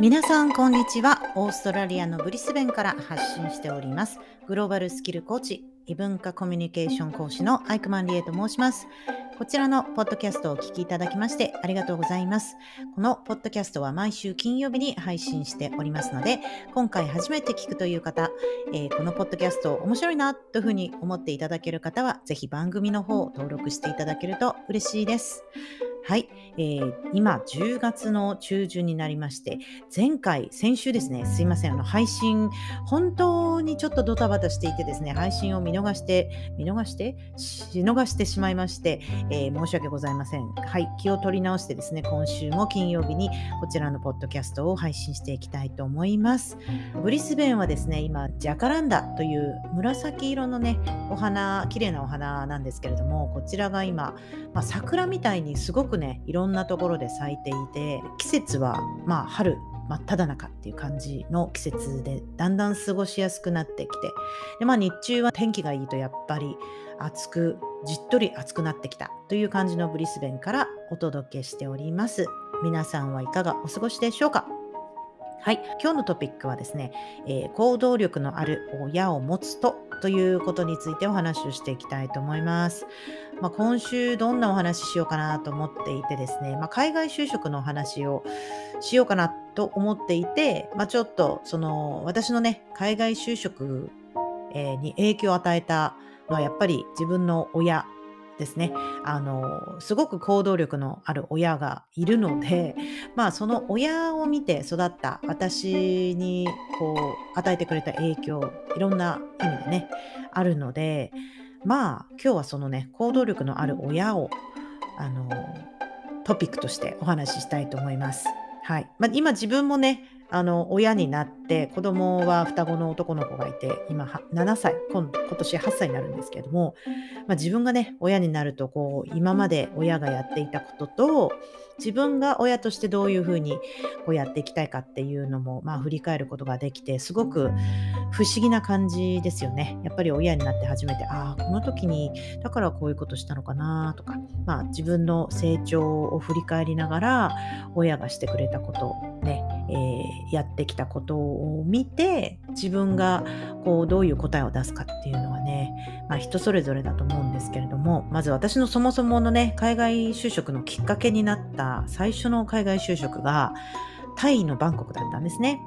皆さんこんにちは。オーストラリアのブリスベンから発信しております。グローバルスキルコーチ異文化コミュニケーション講師のアイクマンリエと申します。こちらのポッドキャストをお聞きいただきましてありがとうございます。このポッドキャストは毎週金曜日に配信しておりますので今回初めて聞くという方、えー、このポッドキャスト面白いなというふうに思っていただける方はぜひ番組の方を登録していただけると嬉しいです。はい、えー、今10月の中旬になりまして前回先週ですねすいませんあの配信本当にちょっとドタバタしていてですね配信を見逃して見逃して？し逃してしまいまして、えー、申し訳ございません。はい。気を取り直してですね今週も金曜日にこちらのポッドキャストを配信していきたいと思います。ブリスベンはですね今ジャカランダという紫色のねお花綺麗なお花なんですけれどもこちらが今、まあ、桜みたいにすごくねいろんなところで咲いていて季節はまあ春真っ只中っていう感じの季節でだんだん過ごしやすくなってきてで、まあ、日中は天気がいいとやっぱり暑くじっとり暑くなってきたという感じのブリスベンからお届けしております。皆さんはいかがお過ごしでしょうか？はい、今日のトピックはですね、えー、行動力のある親を持つとということについてお話をしていきたいと思います。まあ、今週どんなお話ししようかなと思っていてですね、まあ、海外就職のお話をしようかなと思っていて、まあ、ちょっとその私のね海外就職、えに影響を与えたのはやっぱり自分の親ですね。あのすごく行動力のある親がいるので まあその親を見て育った私にこう与えてくれた影響いろんな意味でねあるのでまあ今日はそのね行動力のある親をあのトピックとしてお話ししたいと思います。はいまあ、今自分もねあの親になって子供は双子の男の子がいて今7歳今今年8歳になるんですけれども、まあ、自分がね親になるとこう今まで親がやっていたことと自分が親としてどういうふうにこうやっていきたいかっていうのも、まあ、振り返ることができてすごく不思議な感じですよね。やっぱり親になって初めてああこの時にだからこういうことしたのかなとか、まあ、自分の成長を振り返りながら親がしてくれたことえー、やってきたことを見て自分がこうどういう答えを出すかっていうのはね、まあ、人それぞれだと思うんですけれどもまず私のそもそものね海外就職のきっかけになった最初の海外就職がタイのバンコクだったんですね。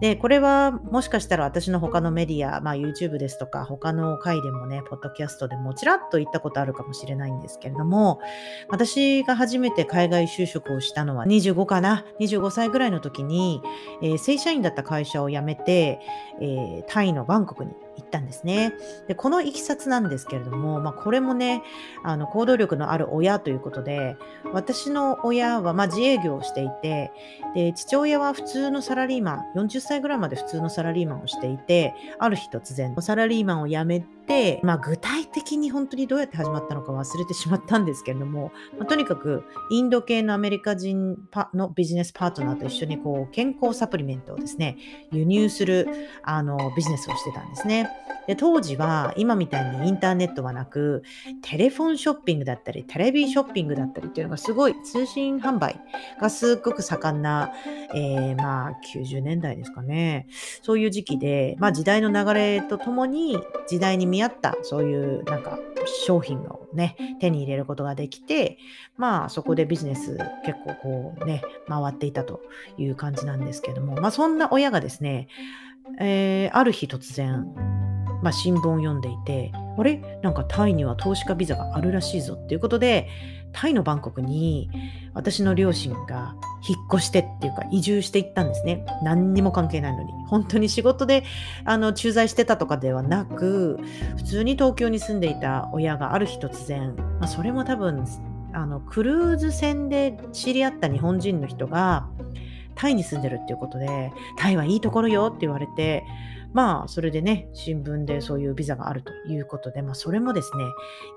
で、これはもしかしたら私の他のメディア、まあ YouTube ですとか他の回でもね、ポッドキャストでもちらっと言ったことあるかもしれないんですけれども、私が初めて海外就職をしたのは25かな、25歳ぐらいの時に、えー、正社員だった会社を辞めて、えー、タイのバンコクに行ったんですね。で、このいきさつなんですけれども、まあ、これもね、あの行動力のある親ということで、私の親はま自営業をしていて、で、父親は普通のサラリーマン、40歳ぐらいまで普通のサラリーマンをしていて、ある日突然、サラリーマンを辞めて、まあ、具体的に本当にどうやって始まったのか忘れてしまったんですけれども、まあ、とにかくインド系のアメリカ人のビジネスパートナーと一緒にこう健康サプリメントをですね、輸入するあのビジネスをしてたんですね。で当時は今みたいにインターネットはなくテレフォンショッピングだったりテレビショッピングだったりっていうのがすごい通信販売がすっごく盛んな、えー、まあ90年代ですかね。そういう時期で、まあ、時代の流れとともに時代に見合ったそういうなんか商品をね手に入れることができてまあそこでビジネス結構こうね回っていたという感じなんですけどもまあそんな親がですねえー、ある日突然まあ、新聞を読んでいて、あれ？なんかタイには投資家ビザがあるらしいぞっていうことで、タイのバンコクに私の両親が引っ越してっていうか移住していったんですね。何にも関係ないのに。本当に仕事であの駐在してたとかではなく、普通に東京に住んでいた親がある日突然、まあ、それも多分あのクルーズ船で知り合った日本人の人がタイに住んでるっていうことで、タイはいいところよって言われて、まあ、それでね、新聞でそういうビザがあるということで、まあ、それもですね、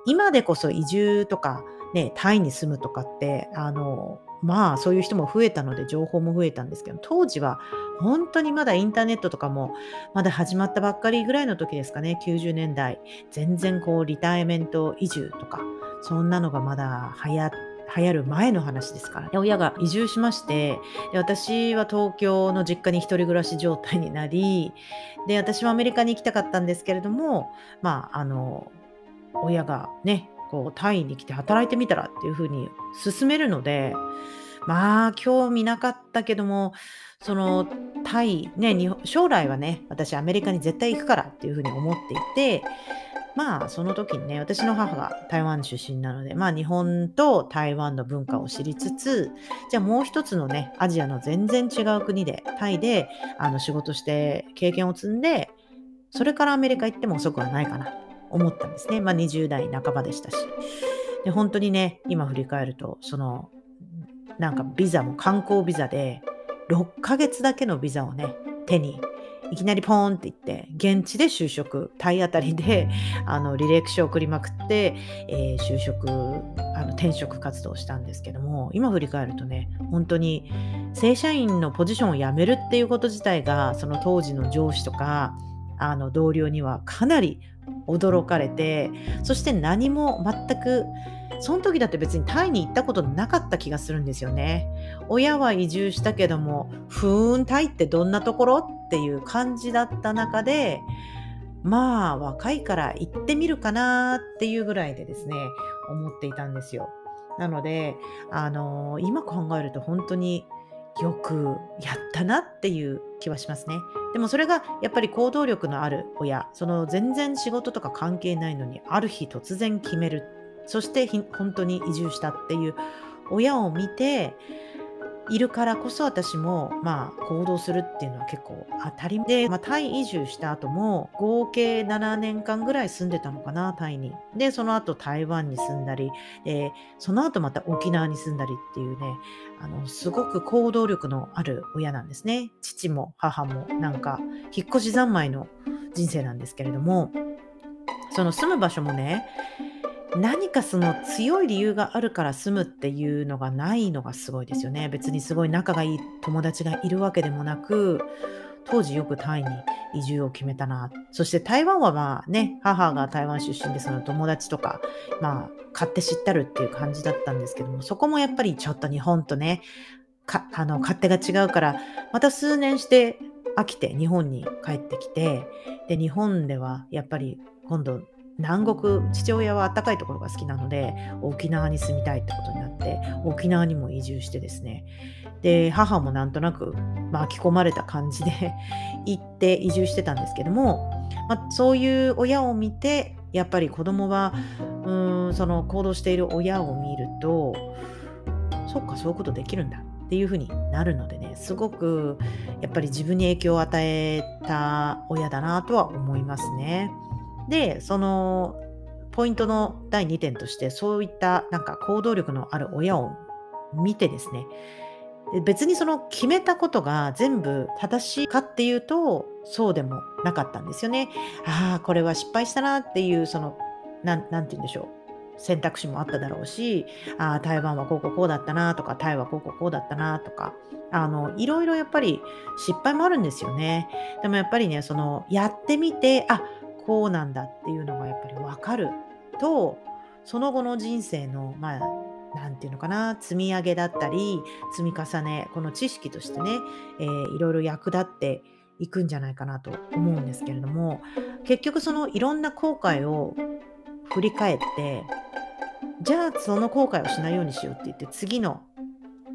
今でこそ移住とか、ね、タイに住むとかって、あの、まあ、そういう人も増えたので、情報も増えたんですけど、当時は本当にまだインターネットとかもまだ始まったばっかりぐらいの時ですかね、90年代。全然こう、リタイメント移住とか、そんなのがまだ流行流行る前の話ですから、ね、親が移住しましてで私は東京の実家に一人暮らし状態になりで私はアメリカに行きたかったんですけれどもまああの親がねこうタイに来て働いてみたらっていうふうに勧めるのでまあ興味なかったけどもそのタイね将来はね私アメリカに絶対行くからっていうふうに思っていてまあその時にね私の母が台湾出身なのでまあ日本と台湾の文化を知りつつじゃあもう一つのねアジアの全然違う国でタイであの仕事して経験を積んでそれからアメリカ行っても遅くはないかなと思ったんですね。まあ20代半ばでしたし。で本当にね今振り返るとそのなんかビザも観光ビザで6ヶ月だけのビザをね手にいきなりポーンって言って現地で就職体当たりであの履歴書を送りまくって、えー、就職あの転職活動をしたんですけども今振り返るとね本当に正社員のポジションを辞めるっていうこと自体がその当時の上司とかあの同僚にはかなり驚かれてそして何も全くその時だって別にタイに行ったことなかった気がするんですよね。親は移住したけども、ふーん、タイってどんなところっていう感じだった中で、まあ若いから行ってみるかなっていうぐらいでですね、思っていたんですよ。なので、あのー、今考えると本当によくやったなっていう気はしますね。でもそれがやっぱり行動力のある親、その全然仕事とか関係ないのにある日突然決めるそして本当に移住したっていう親を見ているからこそ私もまあ行動するっていうのは結構当たり前で、まあ、タイ移住した後も合計7年間ぐらい住んでたのかなタイに。でその後台湾に住んだり、えー、その後また沖縄に住んだりっていうねあのすごく行動力のある親なんですね。父も母もなんか引っ越し三昧の人生なんですけれどもその住む場所もね何かその強い理由があるから住むっていうのがないのがすごいですよね。別にすごい仲がいい友達がいるわけでもなく、当時よくタイに移住を決めたな。そして台湾はまあね、母が台湾出身でその友達とか、まあ買って知ったるっていう感じだったんですけども、そこもやっぱりちょっと日本とね、かあの勝手が違うから、また数年して飽きて日本に帰ってきて、で、日本ではやっぱり今度南国父親は暖かいところが好きなので沖縄に住みたいってことになって沖縄にも移住してですねで母もなんとなく巻き込まれた感じで 行って移住してたんですけども、まあ、そういう親を見てやっぱり子供はうんその行動している親を見るとそっかそういうことできるんだっていうふうになるのでねすごくやっぱり自分に影響を与えた親だなとは思いますね。で、そのポイントの第2点として、そういったなんか行動力のある親を見てですね、別にその決めたことが全部正しいかっていうと、そうでもなかったんですよね。ああ、これは失敗したなっていう、その、なん、なんて言うんでしょう。選択肢もあっただろうし、ああ、台湾はこうこうこうだったなとか、タイはこうこうこうだったなとか、あの、いろいろやっぱり失敗もあるんですよね。でもやっぱりね、その、やってみて、あ、こうなんだっていうのがやっぱり分かるとその後の人生のまあ何て言うのかな積み上げだったり積み重ねこの知識としてね、えー、いろいろ役立っていくんじゃないかなと思うんですけれども結局そのいろんな後悔を振り返ってじゃあその後悔をしないようにしようって言って次の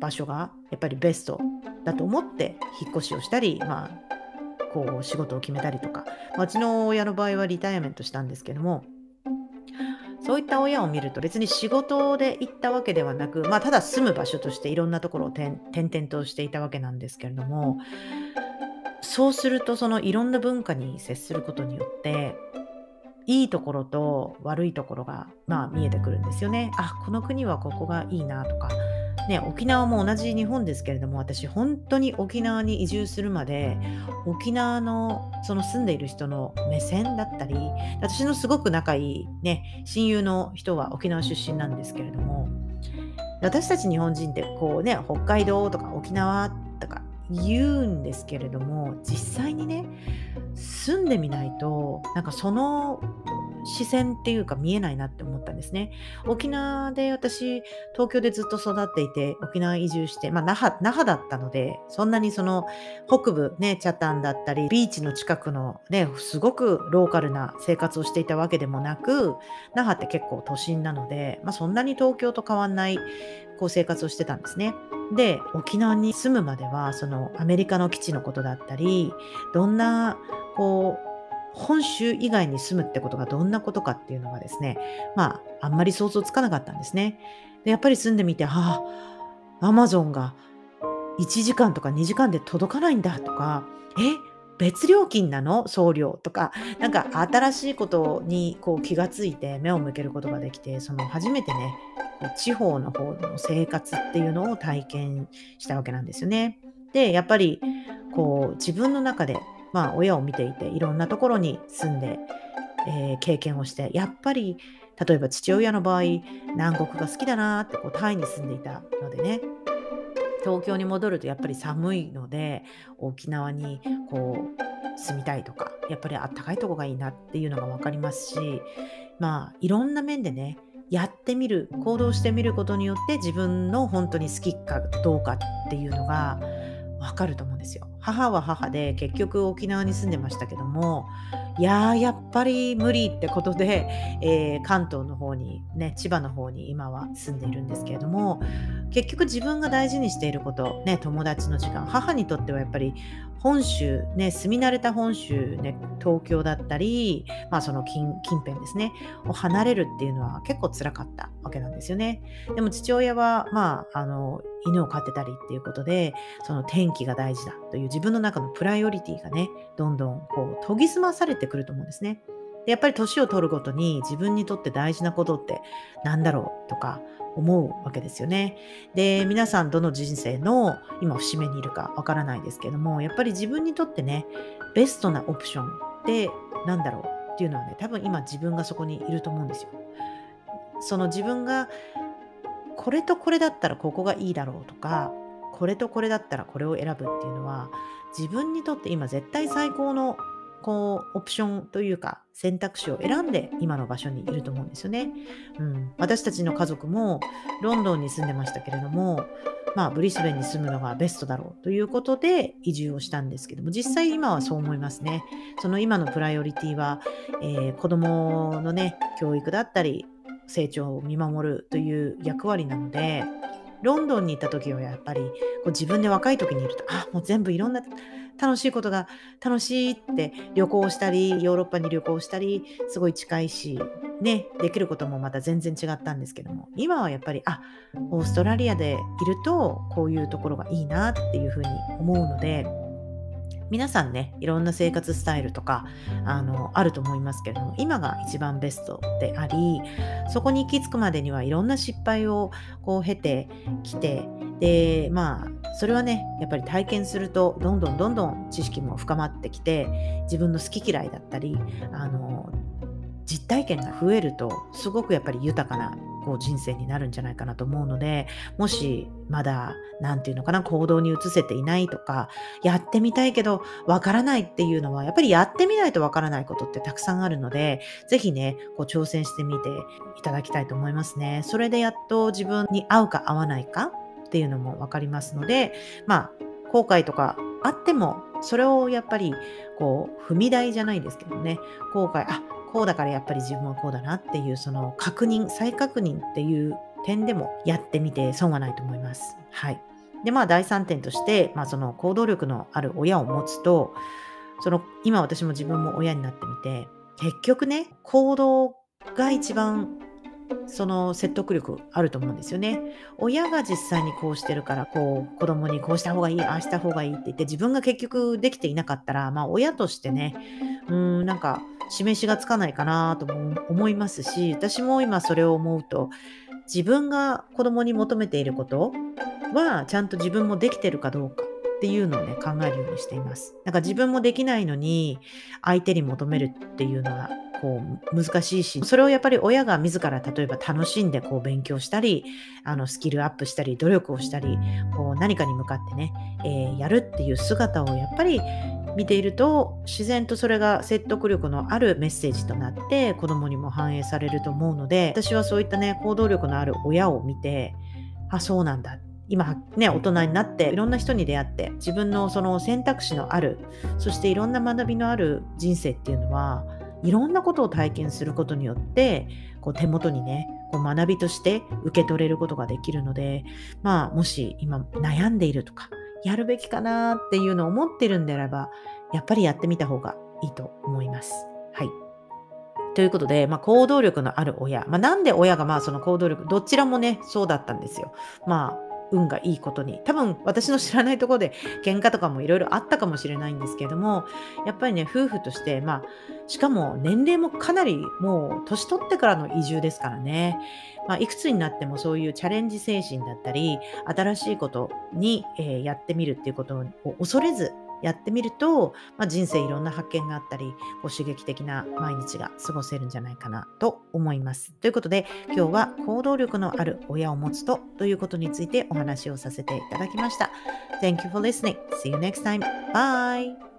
場所がやっぱりベストだと思って引っ越しをしたり、まあ、こう仕事を決めたりとか、うちの親の場合はリタイアメントしたんですけども、そういった親を見ると別に仕事で行ったわけではなく、まあ、ただ住む場所としていろんなところを転々としていたわけなんですけれどもそうするとそのいろんな文化に接することによっていいところと悪いところが、まあ、見えてくるんですよね。あこの国はここがいいなとかね、沖縄も同じ日本ですけれども私本当に沖縄に移住するまで沖縄のその住んでいる人の目線だったり私のすごく仲いい、ね、親友の人は沖縄出身なんですけれども私たち日本人ってこうね北海道とか沖縄とか言うんですけれども実際にね住んでみないとなんかその視線っていうか見えないなって思ったんですね。沖縄で私、東京でずっと育っていて、沖縄移住して、まあ那覇、那覇だったので、そんなにその北部ね、チャタンだったり、ビーチの近くのね、すごくローカルな生活をしていたわけでもなく、那覇って結構都心なので、まあそんなに東京と変わんないこう生活をしてたんですね。で、沖縄に住むまでは、そのアメリカの基地のことだったり、どんなこう本州以外に住むってことがどんなことかっていうのがですね、まあ、あんまり想像つかなかったんですね。でやっぱり住んでみて、はあ、アマゾンが1時間とか2時間で届かないんだとか、え別料金なの？送料とか、なんか新しいことにこう気がついて目を向けることができて、その初めてね、地方の方の生活っていうのを体験したわけなんですよね。で、やっぱりこう自分の中でまあ、親を見ていていろんなところに住んで、えー、経験をしてやっぱり例えば父親の場合南国が好きだなってこうタイに住んでいたのでね東京に戻るとやっぱり寒いので沖縄にこう住みたいとかやっぱりあったかいとこがいいなっていうのが分かりますしまあいろんな面でねやってみる行動してみることによって自分の本当に好きかどうかっていうのがわかると思うんですよ。母は母で結局沖縄に住んでましたけどもいやーやっぱり無理ってことで、えー、関東の方にね千葉の方に今は住んでいるんですけれども結局自分が大事にしていることね友達の時間母にとってはやっぱり本州ね住み慣れた本州ね東京だったりまあその近近辺ですねを離れるっていうのは結構辛かったわけなんですよね。でも父親はまああの犬を飼ってたりっていうことでその天気が大事だという自分の中のプライオリティがねどんどんこう研ぎ澄まされてくると思うんですね。でやっぱり年を取るごとに自分にとって大事なことって何だろうとか思うわけですよね。で皆さんどの人生の今節目にいるかわからないですけどもやっぱり自分にとってねベストなオプションって何だろうっていうのはね多分今自分がそこにいると思うんですよ。その自分がこれとこれだったらここがいいだろうとかこれとこれだったらこれを選ぶっていうのは自分にとって今絶対最高のこうオプションというか選択肢を選んで今の場所にいると思うんですよね。うん、私たちの家族もロンドンに住んでましたけれども、まあ、ブリスベンに住むのがベストだろうということで移住をしたんですけども実際今はそう思いますね。その今のプライオリティは、えー、子供のね教育だったり成長を見守るという役割なのでロンドンに行った時はやっぱりこう自分で若い時にいるとあもう全部いろんな楽しいことが楽しいって旅行したりヨーロッパに旅行したりすごい近いしねできることもまた全然違ったんですけども今はやっぱりあオーストラリアでいるとこういうところがいいなっていうふうに思うので皆さんねいろんな生活スタイルとかあのあると思いますけれども今が一番ベストでありそこに行き着くまでにはいろんな失敗をこう経てきてでまあそれはねやっぱり体験するとどんどんどんどん知識も深まってきて自分の好き嫌いだったりあの実体験が増えるとすごくやっぱり豊かなこう人生になるんじゃないかなと思うのでもしまだ何て言うのかな行動に移せていないとかやってみたいけどわからないっていうのはやっぱりやってみないとわからないことってたくさんあるので是非ねこう挑戦してみていただきたいと思いますね。それでやっと自分に合うか合わないかっていうのも分かりますのでまあ後悔とかあってもそれをやっぱりこう踏み台じゃないですけどね後悔あこうだからやっぱり自分はこうだなっていうその確認再確認っていう点でもやってみて損はないと思います。はい。でまあ第3点として、まあ、その行動力のある親を持つとその今私も自分も親になってみて結局ね行動が一番その説得力あると思うんですよね。親が実際にこうしてるからこう子供にこうした方がいいああした方がいいって言って自分が結局できていなかったらまあ親としてねうんなんか示しがつかないかなとも思いますし私も今それを思うと自分が子供に求めていることはちゃんと自分もできてるかどうかっていうのをね考えるようにしています。なんか自分もできないのに相手に求めるっていうのはこう難しいしそれをやっぱり親が自ら例えば楽しんでこう勉強したりあのスキルアップしたり努力をしたりこう何かに向かってね、えー、やるっていう姿をやっぱり見ていると自然とそれが説得力のあるメッセージとなって子供にも反映されると思うので私はそういったね行動力のある親を見てあそうなんだ。今ね大人になっていろんな人に出会って自分のその選択肢のあるそしていろんな学びのある人生っていうのはいろんなことを体験することによってこう手元にねこう学びとして受け取れることができるのでまあもし今悩んでいるとかやるべきかなっていうのを思ってるんであればやっぱりやってみた方がいいと思います。はい。ということで、まあ、行動力のある親。まあ、なんで親がまあその行動力、どちらもね、そうだったんですよ。まあ、運がいいことに。多分私の知らないところで 喧嘩とかもいろいろあったかもしれないんですけれどもやっぱりね夫婦としてまあしかも年齢もかなりもう年取ってからの移住ですからね、まあ、いくつになってもそういうチャレンジ精神だったり新しいことに、えー、やってみるっていうことを恐れずやってみると、まあ、人生いろんな発見があったりこう刺激的な毎日が過ごせるんじゃないかなと思います。ということで今日は行動力のある親を持つとということについてお話をさせていただきました。Thank you for listening. See you next time. Bye!